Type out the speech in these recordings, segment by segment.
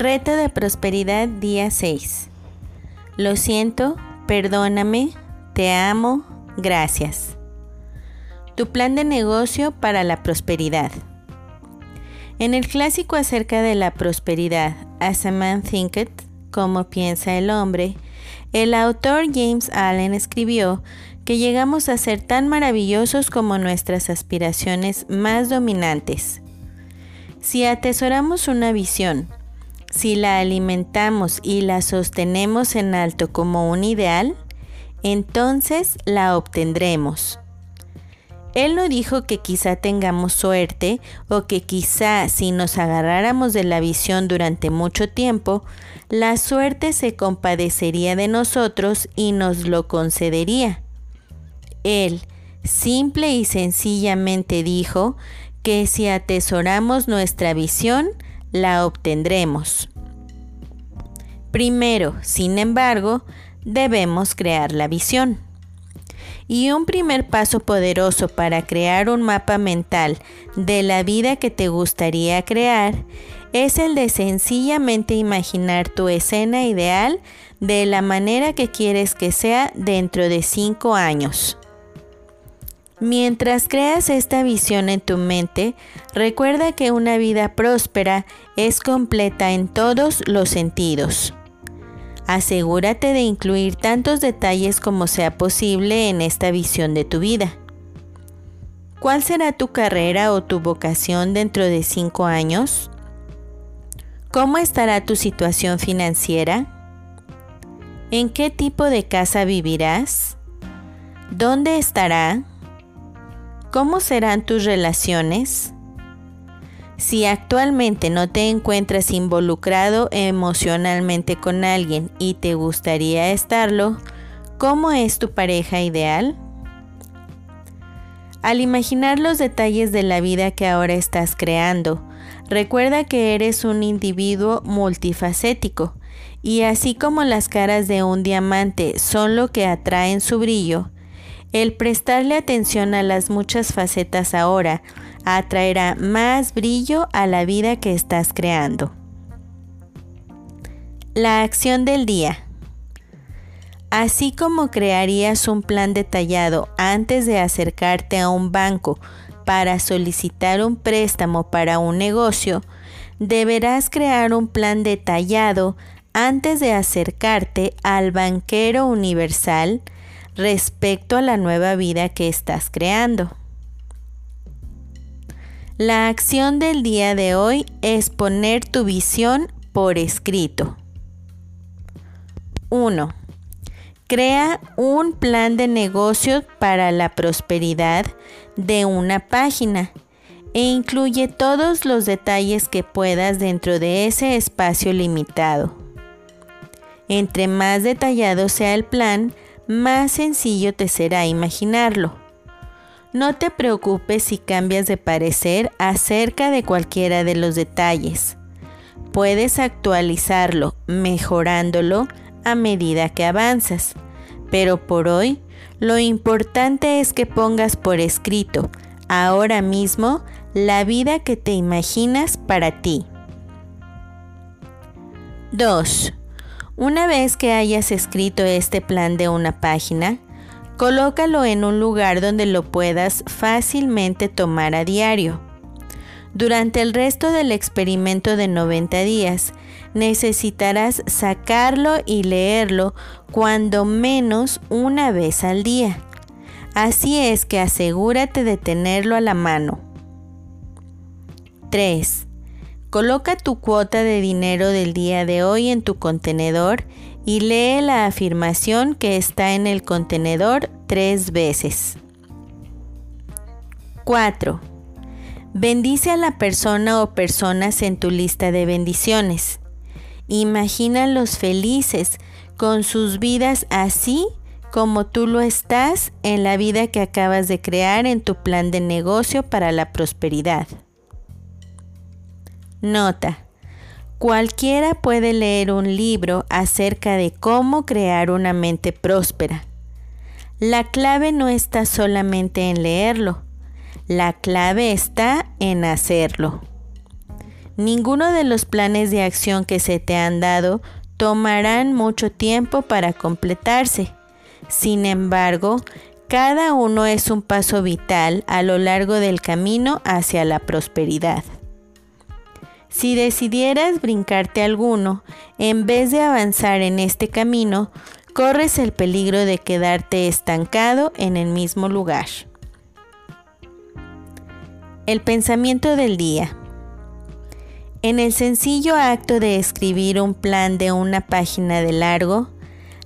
Reto de prosperidad día 6. Lo siento, perdóname, te amo, gracias. Tu plan de negocio para la prosperidad. En el clásico acerca de la prosperidad, As a Man Thinketh, como piensa el hombre, el autor James Allen escribió que llegamos a ser tan maravillosos como nuestras aspiraciones más dominantes. Si atesoramos una visión, si la alimentamos y la sostenemos en alto como un ideal, entonces la obtendremos. Él no dijo que quizá tengamos suerte o que quizá si nos agarráramos de la visión durante mucho tiempo, la suerte se compadecería de nosotros y nos lo concedería. Él simple y sencillamente dijo que si atesoramos nuestra visión, la obtendremos. Primero, sin embargo, debemos crear la visión. Y un primer paso poderoso para crear un mapa mental de la vida que te gustaría crear es el de sencillamente imaginar tu escena ideal de la manera que quieres que sea dentro de cinco años. Mientras creas esta visión en tu mente, recuerda que una vida próspera es completa en todos los sentidos. Asegúrate de incluir tantos detalles como sea posible en esta visión de tu vida. ¿Cuál será tu carrera o tu vocación dentro de cinco años? ¿Cómo estará tu situación financiera? ¿En qué tipo de casa vivirás? ¿Dónde estará? ¿Cómo serán tus relaciones? Si actualmente no te encuentras involucrado emocionalmente con alguien y te gustaría estarlo, ¿cómo es tu pareja ideal? Al imaginar los detalles de la vida que ahora estás creando, recuerda que eres un individuo multifacético y así como las caras de un diamante son lo que atraen su brillo, el prestarle atención a las muchas facetas ahora atraerá más brillo a la vida que estás creando. La acción del día. Así como crearías un plan detallado antes de acercarte a un banco para solicitar un préstamo para un negocio, deberás crear un plan detallado antes de acercarte al banquero universal respecto a la nueva vida que estás creando. La acción del día de hoy es poner tu visión por escrito. 1. Crea un plan de negocio para la prosperidad de una página e incluye todos los detalles que puedas dentro de ese espacio limitado. Entre más detallado sea el plan, más sencillo te será imaginarlo. No te preocupes si cambias de parecer acerca de cualquiera de los detalles. Puedes actualizarlo, mejorándolo a medida que avanzas. Pero por hoy, lo importante es que pongas por escrito, ahora mismo, la vida que te imaginas para ti. 2. Una vez que hayas escrito este plan de una página, Colócalo en un lugar donde lo puedas fácilmente tomar a diario. Durante el resto del experimento de 90 días, necesitarás sacarlo y leerlo cuando menos una vez al día. Así es que asegúrate de tenerlo a la mano. 3. Coloca tu cuota de dinero del día de hoy en tu contenedor y lee la afirmación que está en el contenedor tres veces. 4. Bendice a la persona o personas en tu lista de bendiciones. Imagínalos felices con sus vidas así como tú lo estás en la vida que acabas de crear en tu plan de negocio para la prosperidad. Nota. Cualquiera puede leer un libro acerca de cómo crear una mente próspera. La clave no está solamente en leerlo, la clave está en hacerlo. Ninguno de los planes de acción que se te han dado tomarán mucho tiempo para completarse. Sin embargo, cada uno es un paso vital a lo largo del camino hacia la prosperidad. Si decidieras brincarte alguno, en vez de avanzar en este camino, corres el peligro de quedarte estancado en el mismo lugar. El pensamiento del día. En el sencillo acto de escribir un plan de una página de largo,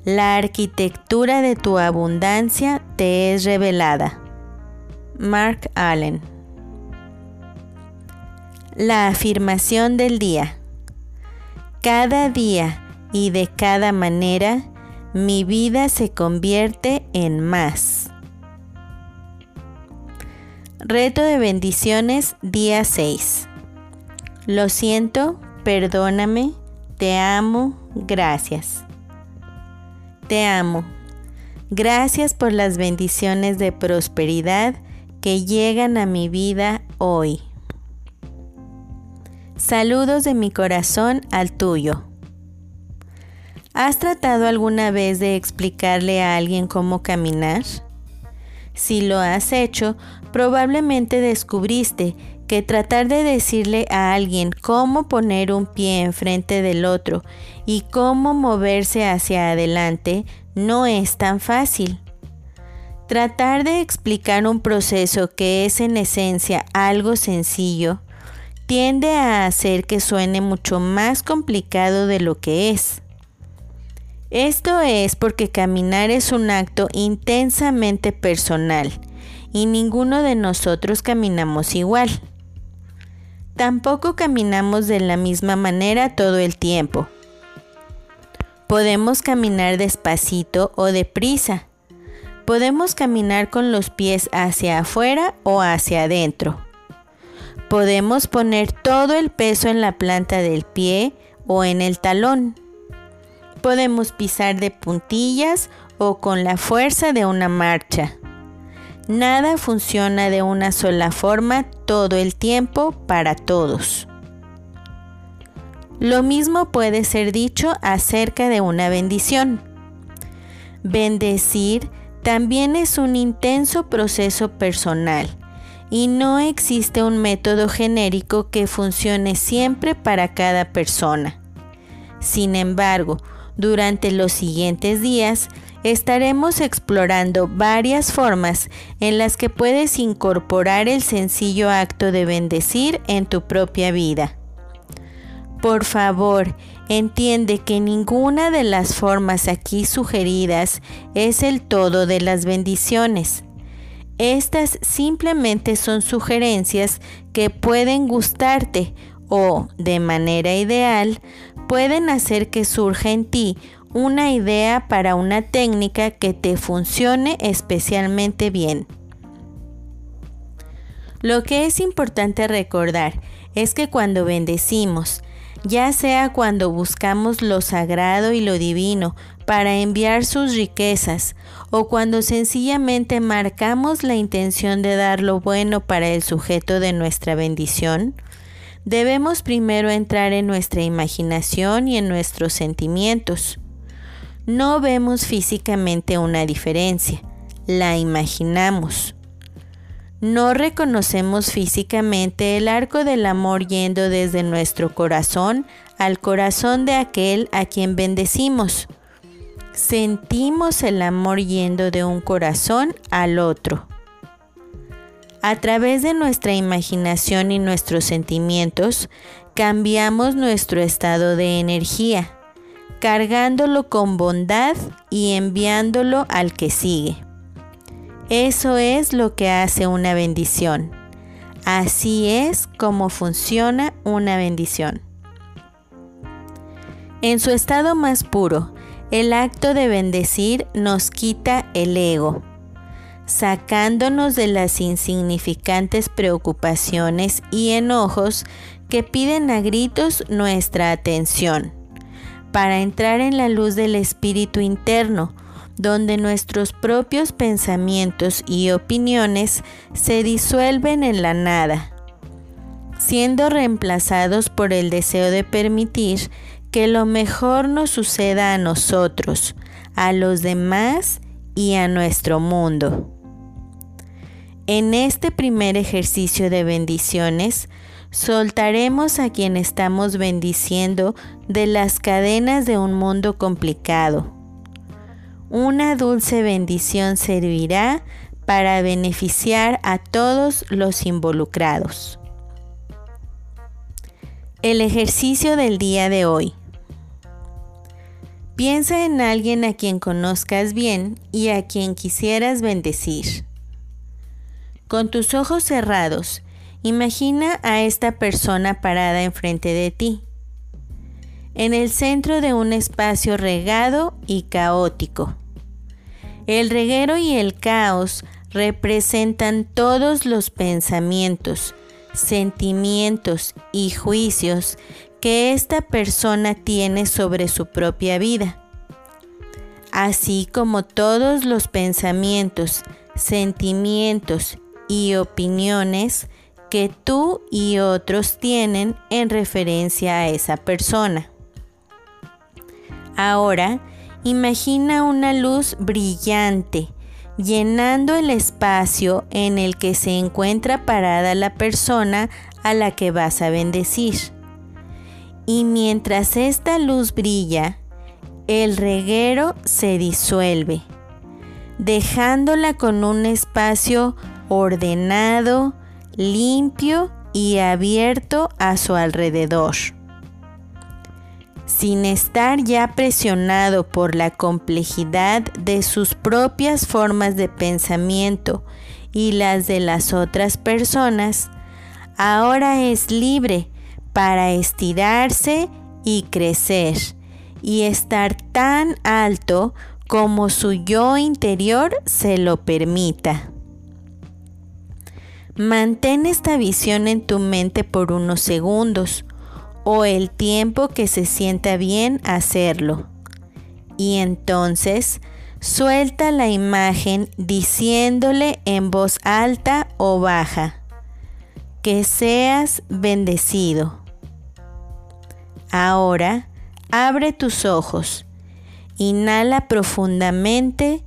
la arquitectura de tu abundancia te es revelada. Mark Allen. La afirmación del día. Cada día y de cada manera, mi vida se convierte en más. Reto de bendiciones, día 6. Lo siento, perdóname, te amo, gracias. Te amo. Gracias por las bendiciones de prosperidad que llegan a mi vida hoy. Saludos de mi corazón al tuyo. ¿Has tratado alguna vez de explicarle a alguien cómo caminar? Si lo has hecho, probablemente descubriste que tratar de decirle a alguien cómo poner un pie enfrente del otro y cómo moverse hacia adelante no es tan fácil. Tratar de explicar un proceso que es en esencia algo sencillo tiende a hacer que suene mucho más complicado de lo que es. Esto es porque caminar es un acto intensamente personal y ninguno de nosotros caminamos igual. Tampoco caminamos de la misma manera todo el tiempo. Podemos caminar despacito o deprisa. Podemos caminar con los pies hacia afuera o hacia adentro. Podemos poner todo el peso en la planta del pie o en el talón. Podemos pisar de puntillas o con la fuerza de una marcha. Nada funciona de una sola forma todo el tiempo para todos. Lo mismo puede ser dicho acerca de una bendición. Bendecir también es un intenso proceso personal y no existe un método genérico que funcione siempre para cada persona. Sin embargo, durante los siguientes días estaremos explorando varias formas en las que puedes incorporar el sencillo acto de bendecir en tu propia vida. Por favor, entiende que ninguna de las formas aquí sugeridas es el todo de las bendiciones. Estas simplemente son sugerencias que pueden gustarte o, de manera ideal, pueden hacer que surja en ti una idea para una técnica que te funcione especialmente bien. Lo que es importante recordar es que cuando bendecimos, ya sea cuando buscamos lo sagrado y lo divino para enviar sus riquezas, o cuando sencillamente marcamos la intención de dar lo bueno para el sujeto de nuestra bendición, debemos primero entrar en nuestra imaginación y en nuestros sentimientos no vemos físicamente una diferencia, la imaginamos. No reconocemos físicamente el arco del amor yendo desde nuestro corazón al corazón de aquel a quien bendecimos. Sentimos el amor yendo de un corazón al otro. A través de nuestra imaginación y nuestros sentimientos, cambiamos nuestro estado de energía cargándolo con bondad y enviándolo al que sigue. Eso es lo que hace una bendición. Así es como funciona una bendición. En su estado más puro, el acto de bendecir nos quita el ego, sacándonos de las insignificantes preocupaciones y enojos que piden a gritos nuestra atención para entrar en la luz del espíritu interno, donde nuestros propios pensamientos y opiniones se disuelven en la nada. siendo reemplazados por el deseo de permitir que lo mejor nos suceda a nosotros, a los demás y a nuestro mundo. En este primer ejercicio de bendiciones, soltaremos a quien estamos bendiciendo de las cadenas de un mundo complicado. Una dulce bendición servirá para beneficiar a todos los involucrados. El ejercicio del día de hoy. Piensa en alguien a quien conozcas bien y a quien quisieras bendecir. Con tus ojos cerrados, imagina a esta persona parada enfrente de ti, en el centro de un espacio regado y caótico. El reguero y el caos representan todos los pensamientos, sentimientos y juicios que esta persona tiene sobre su propia vida, así como todos los pensamientos, sentimientos y opiniones que tú y otros tienen en referencia a esa persona. Ahora, imagina una luz brillante llenando el espacio en el que se encuentra parada la persona a la que vas a bendecir. Y mientras esta luz brilla, el reguero se disuelve, dejándola con un espacio ordenado, limpio y abierto a su alrededor sin estar ya presionado por la complejidad de sus propias formas de pensamiento y las de las otras personas, ahora es libre para estirarse y crecer y estar tan alto como su yo interior se lo permita. Mantén esta visión en tu mente por unos segundos o el tiempo que se sienta bien hacerlo. Y entonces suelta la imagen diciéndole en voz alta o baja, que seas bendecido. Ahora abre tus ojos, inhala profundamente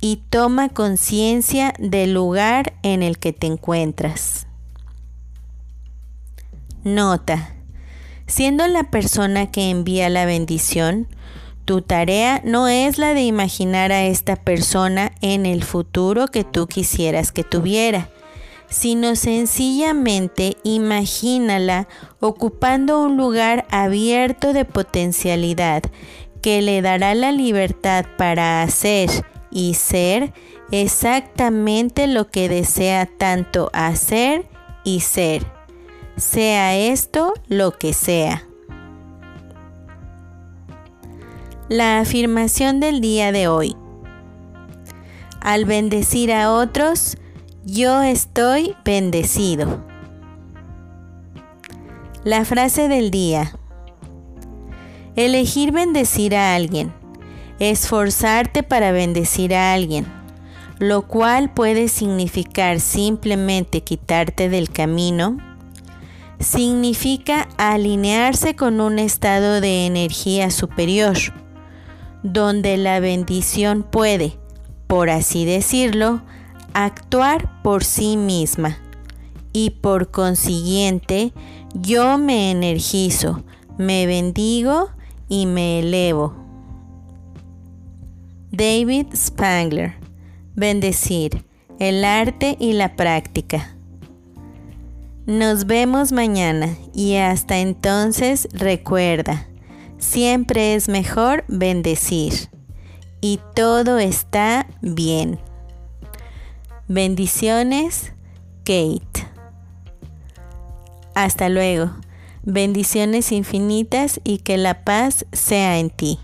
y toma conciencia del lugar en el que te encuentras. Nota Siendo la persona que envía la bendición, tu tarea no es la de imaginar a esta persona en el futuro que tú quisieras que tuviera, sino sencillamente imagínala ocupando un lugar abierto de potencialidad que le dará la libertad para hacer y ser exactamente lo que desea tanto hacer y ser sea esto lo que sea. La afirmación del día de hoy. Al bendecir a otros, yo estoy bendecido. La frase del día. Elegir bendecir a alguien. Esforzarte para bendecir a alguien, lo cual puede significar simplemente quitarte del camino significa alinearse con un estado de energía superior, donde la bendición puede, por así decirlo, actuar por sí misma. Y por consiguiente, yo me energizo, me bendigo y me elevo. David Spangler. Bendecir, el arte y la práctica. Nos vemos mañana y hasta entonces recuerda, siempre es mejor bendecir y todo está bien. Bendiciones, Kate. Hasta luego. Bendiciones infinitas y que la paz sea en ti.